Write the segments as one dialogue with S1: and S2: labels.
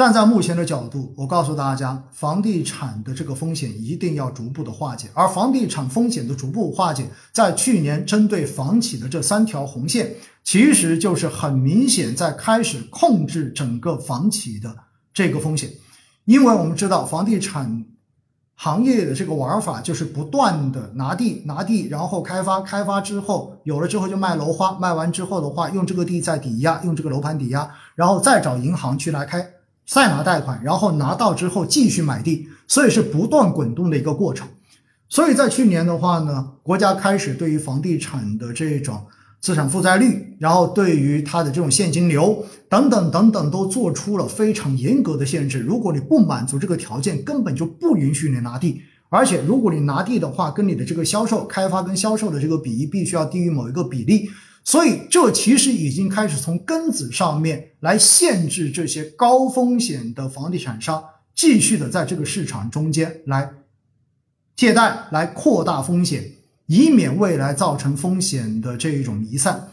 S1: 站在目前的角度，我告诉大家，房地产的这个风险一定要逐步的化解，而房地产风险的逐步化解，在去年针对房企的这三条红线，其实就是很明显在开始控制整个房企的这个风险，因为我们知道房地产行业的这个玩法就是不断的拿地拿地，然后开发开发之后有了之后就卖楼花，卖完之后的话用这个地再抵押，用这个楼盘抵押，然后再找银行去来开。再拿贷款，然后拿到之后继续买地，所以是不断滚动的一个过程。所以在去年的话呢，国家开始对于房地产的这种资产负债率，然后对于它的这种现金流等等等等，都做出了非常严格的限制。如果你不满足这个条件，根本就不允许你拿地。而且如果你拿地的话，跟你的这个销售、开发跟销售的这个比例必须要低于某一个比例。所以，这其实已经开始从根子上面来限制这些高风险的房地产商继续的在这个市场中间来借贷，来扩大风险，以免未来造成风险的这一种弥散。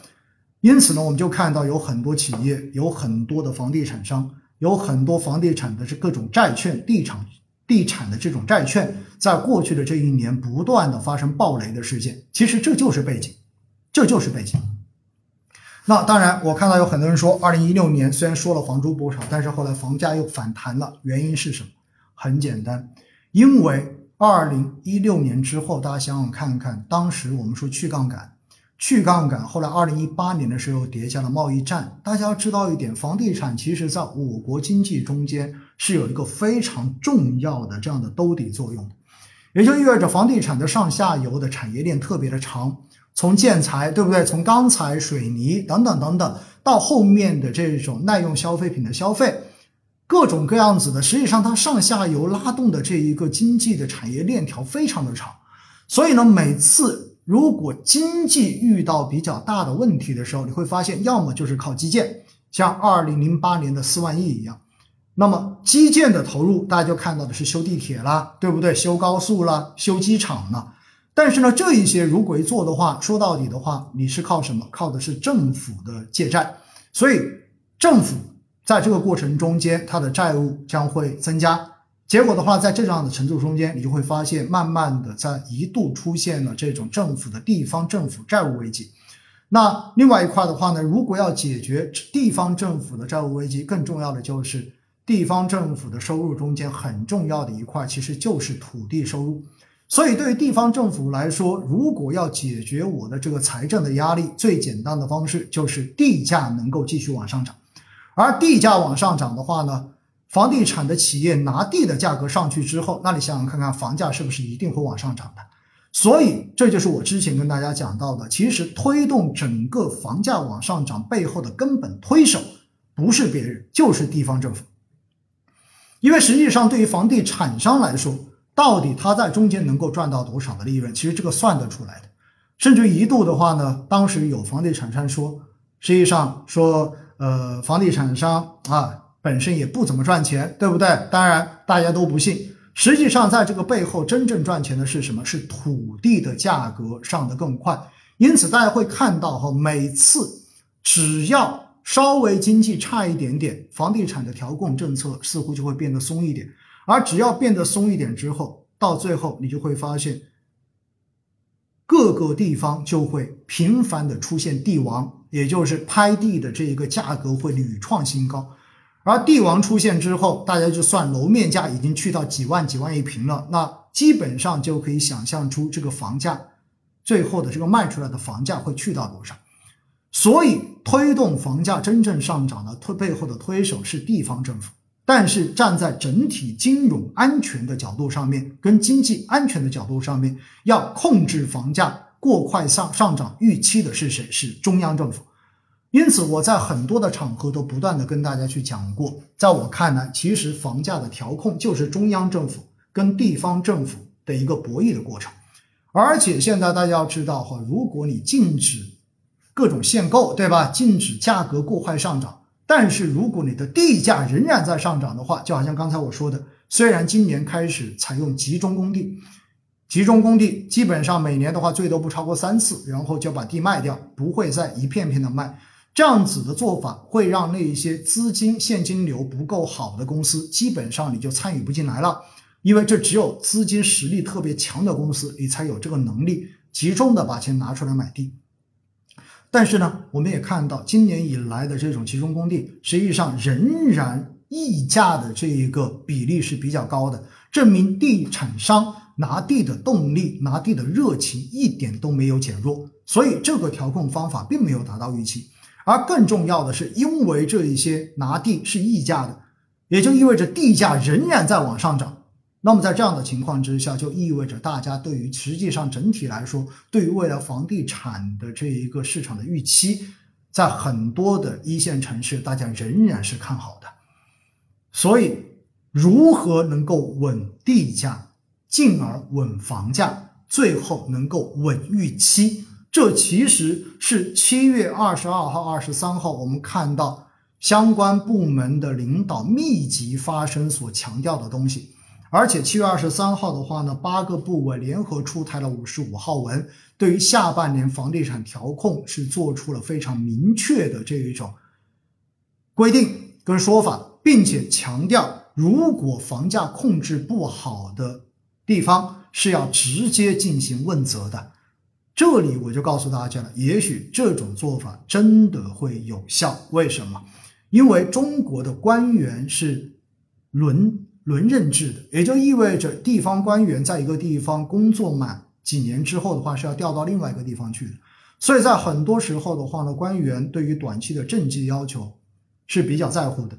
S1: 因此呢，我们就看到有很多企业，有很多的房地产商，有很多房地产的这各种债券、地产、地产的这种债券，在过去的这一年不断的发生暴雷的事件。其实这就是背景，这就是背景。那当然，我看到有很多人说，二零一六年虽然说了房租不炒，但是后来房价又反弹了，原因是什么？很简单，因为二零一六年之后，大家想想看看，当时我们说去杠杆，去杠杆，后来二零一八年的时候叠加了贸易战。大家要知道一点，房地产其实在我国经济中间是有一个非常重要的这样的兜底作用的，也就意味着房地产的上下游的产业链特别的长。从建材对不对？从钢材、水泥等等等等，到后面的这种耐用消费品的消费，各种各样子的，实际上它上下游拉动的这一个经济的产业链条非常的长。所以呢，每次如果经济遇到比较大的问题的时候，你会发现，要么就是靠基建，像二零零八年的四万亿一样。那么基建的投入，大家就看到的是修地铁啦，对不对？修高速啦，修机场啦。但是呢，这一些如果一做的话，说到底的话，你是靠什么？靠的是政府的借债，所以政府在这个过程中间，它的债务将会增加。结果的话，在这样的程度中间，你就会发现，慢慢的在一度出现了这种政府的地方政府债务危机。那另外一块的话呢，如果要解决地方政府的债务危机，更重要的就是地方政府的收入中间很重要的一块，其实就是土地收入。所以，对于地方政府来说，如果要解决我的这个财政的压力，最简单的方式就是地价能够继续往上涨。而地价往上涨的话呢，房地产的企业拿地的价格上去之后，那你想想看看，房价是不是一定会往上涨的？所以，这就是我之前跟大家讲到的，其实推动整个房价往上涨背后的根本推手，不是别人，就是地方政府。因为实际上，对于房地产商来说，到底他在中间能够赚到多少的利润？其实这个算得出来的。甚至一度的话呢，当时有房地产商说，实际上说，呃，房地产商啊本身也不怎么赚钱，对不对？当然大家都不信。实际上在这个背后真正赚钱的是什么？是土地的价格上得更快。因此大家会看到哈，每次只要稍微经济差一点点，房地产的调控政策似乎就会变得松一点。而只要变得松一点之后，到最后你就会发现，各个地方就会频繁的出现地王，也就是拍地的这一个价格会屡创新高。而地王出现之后，大家就算楼面价已经去到几万几万一平了，那基本上就可以想象出这个房价最后的这个卖出来的房价会去到多少。所以，推动房价真正上涨的推背后的推手是地方政府。但是站在整体金融安全的角度上面，跟经济安全的角度上面，要控制房价过快上上涨预期的是谁？是中央政府。因此，我在很多的场合都不断的跟大家去讲过，在我看来，其实房价的调控就是中央政府跟地方政府的一个博弈的过程。而且现在大家要知道哈，如果你禁止各种限购，对吧？禁止价格过快上涨。但是如果你的地价仍然在上涨的话，就好像刚才我说的，虽然今年开始采用集中供地，集中供地基本上每年的话最多不超过三次，然后就把地卖掉，不会再一片片的卖。这样子的做法会让那一些资金现金流不够好的公司，基本上你就参与不进来了，因为这只有资金实力特别强的公司，你才有这个能力集中的把钱拿出来买地。但是呢，我们也看到今年以来的这种集中供地，实际上仍然溢价的这一个比例是比较高的，证明地产商拿地的动力、拿地的热情一点都没有减弱，所以这个调控方法并没有达到预期。而更重要的是，因为这一些拿地是溢价的，也就意味着地价仍然在往上涨。那么在这样的情况之下，就意味着大家对于实际上整体来说，对于未来房地产的这一个市场的预期，在很多的一线城市，大家仍然是看好的。所以，如何能够稳地价，进而稳房价，最后能够稳预期？这其实是七月二十二号、二十三号，我们看到相关部门的领导密集发声所强调的东西。而且七月二十三号的话呢，八个部委联合出台了五十五号文，对于下半年房地产调控是做出了非常明确的这一种规定跟说法，并且强调，如果房价控制不好的地方是要直接进行问责的。这里我就告诉大家了，也许这种做法真的会有效。为什么？因为中国的官员是轮轮任制的，也就意味着地方官员在一个地方工作满几年之后的话，是要调到另外一个地方去的。所以在很多时候的话呢，官员对于短期的政绩要求是比较在乎的。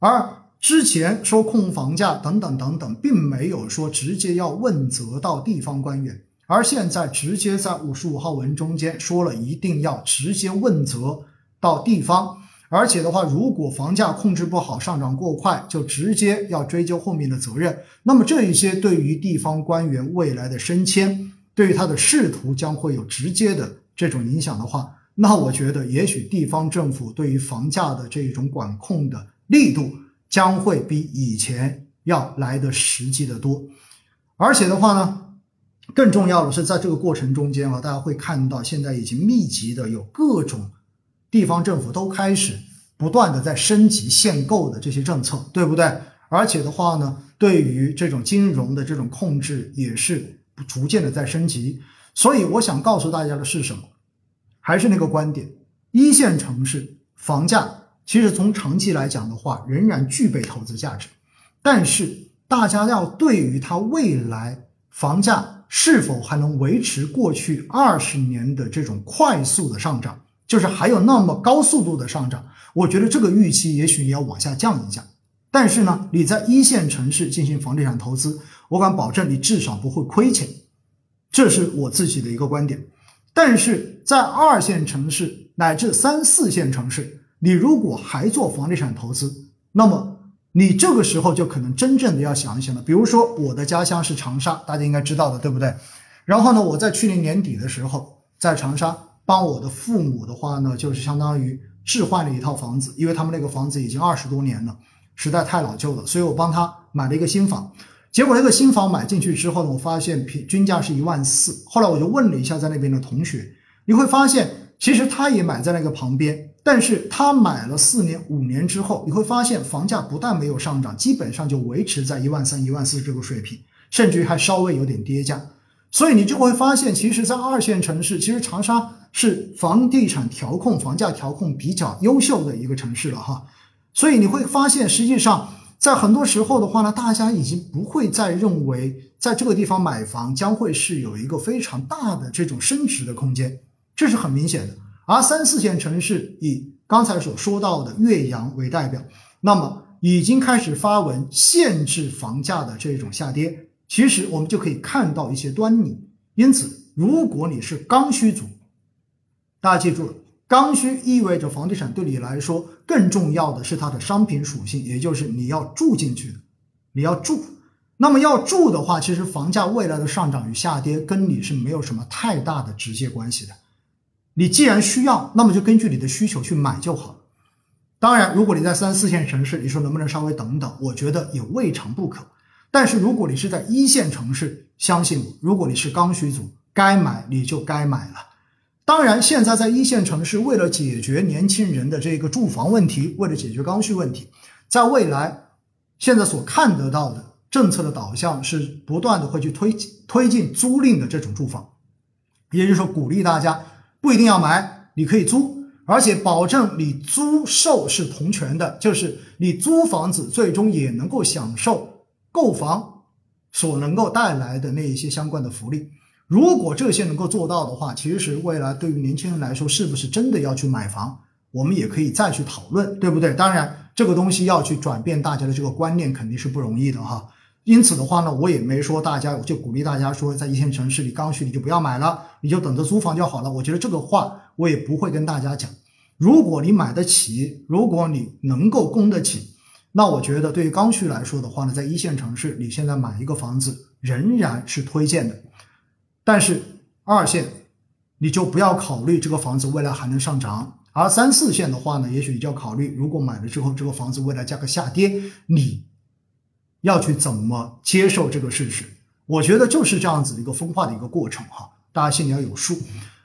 S1: 而之前说控房价等等等等，并没有说直接要问责到地方官员。而现在直接在五十五号文中间说了一定要直接问责到地方，而且的话，如果房价控制不好，上涨过快，就直接要追究后面的责任。那么这一些对于地方官员未来的升迁，对于他的仕途将会有直接的这种影响的话，那我觉得也许地方政府对于房价的这种管控的力度将会比以前要来的实际的多，而且的话呢。更重要的是，在这个过程中间啊，大家会看到现在已经密集的有各种地方政府都开始不断的在升级限购的这些政策，对不对？而且的话呢，对于这种金融的这种控制也是逐渐的在升级。所以我想告诉大家的是什么？还是那个观点：一线城市房价其实从长期来讲的话，仍然具备投资价值，但是大家要对于它未来房价。是否还能维持过去二十年的这种快速的上涨？就是还有那么高速度的上涨？我觉得这个预期也许你要往下降一降。但是呢，你在一线城市进行房地产投资，我敢保证你至少不会亏钱，这是我自己的一个观点。但是在二线城市乃至三四线城市，你如果还做房地产投资，那么。你这个时候就可能真正的要想一想了。比如说，我的家乡是长沙，大家应该知道的，对不对？然后呢，我在去年年底的时候，在长沙帮我的父母的话呢，就是相当于置换了一套房子，因为他们那个房子已经二十多年了，实在太老旧了，所以我帮他买了一个新房。结果那个新房买进去之后呢，我发现平均价是一万四。后来我就问了一下在那边的同学，你会发现，其实他也买在那个旁边。但是他买了四年、五年之后，你会发现房价不但没有上涨，基本上就维持在一万三、一万四这个水平，甚至于还稍微有点跌价。所以你就会发现，其实，在二线城市，其实长沙是房地产调控、房价调控比较优秀的一个城市了哈。所以你会发现，实际上在很多时候的话呢，大家已经不会再认为在这个地方买房将会是有一个非常大的这种升值的空间，这是很明显的。而三四线城市以刚才所说到的岳阳为代表，那么已经开始发文限制房价的这种下跌，其实我们就可以看到一些端倪。因此，如果你是刚需族，大家记住了，刚需意味着房地产对你来说更重要的是它的商品属性，也就是你要住进去的，你要住。那么要住的话，其实房价未来的上涨与下跌跟你是没有什么太大的直接关系的。你既然需要，那么就根据你的需求去买就好。当然，如果你在三四线城市，你说能不能稍微等等？我觉得也未尝不可。但是如果你是在一线城市，相信我，如果你是刚需族，该买你就该买了。当然，现在在一线城市，为了解决年轻人的这个住房问题，为了解决刚需问题，在未来现在所看得到的政策的导向是不断的会去推推进租赁的这种住房，也就是说，鼓励大家不一定要买，你可以租，而且保证你租售是同权的，就是你租房子最终也能够享受购房所能够带来的那一些相关的福利。如果这些能够做到的话，其实未来对于年轻人来说，是不是真的要去买房，我们也可以再去讨论，对不对？当然，这个东西要去转变大家的这个观念，肯定是不容易的哈。因此的话呢，我也没说大家，我就鼓励大家说，在一线城市里刚需你就不要买了，你就等着租房就好了。我觉得这个话我也不会跟大家讲。如果你买得起，如果你能够供得起，那我觉得对于刚需来说的话呢，在一线城市，你现在买一个房子仍然是推荐的。但是二线，你就不要考虑这个房子未来还能上涨；而三四线的话呢，也许你就要考虑，如果买了之后这个房子未来价格下跌，你要去怎么接受这个事实？我觉得就是这样子的一个分化的一个过程哈，大家心里要有数。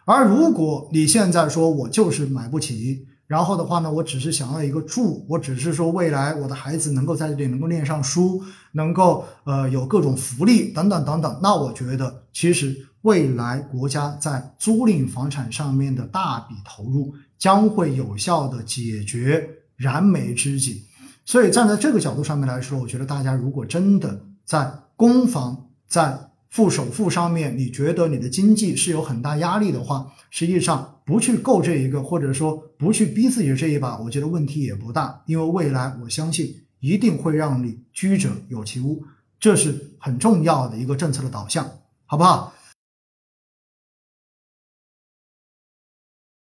S1: 而如果你现在说我就是买不起，然后的话呢，我只是想要一个住，我只是说未来我的孩子能够在这里能够念上书，能够呃有各种福利等等等等。那我觉得其实未来国家在租赁房产上面的大笔投入，将会有效的解决燃眉之急。所以站在这个角度上面来说，我觉得大家如果真的在公房在付首付上面，你觉得你的经济是有很大压力的话，实际上不去够这一个，或者说不去逼自己这一把，我觉得问题也不大。因为未来我相信一定会让你居者有其屋，这是很重要的一个政策的导向，好不好？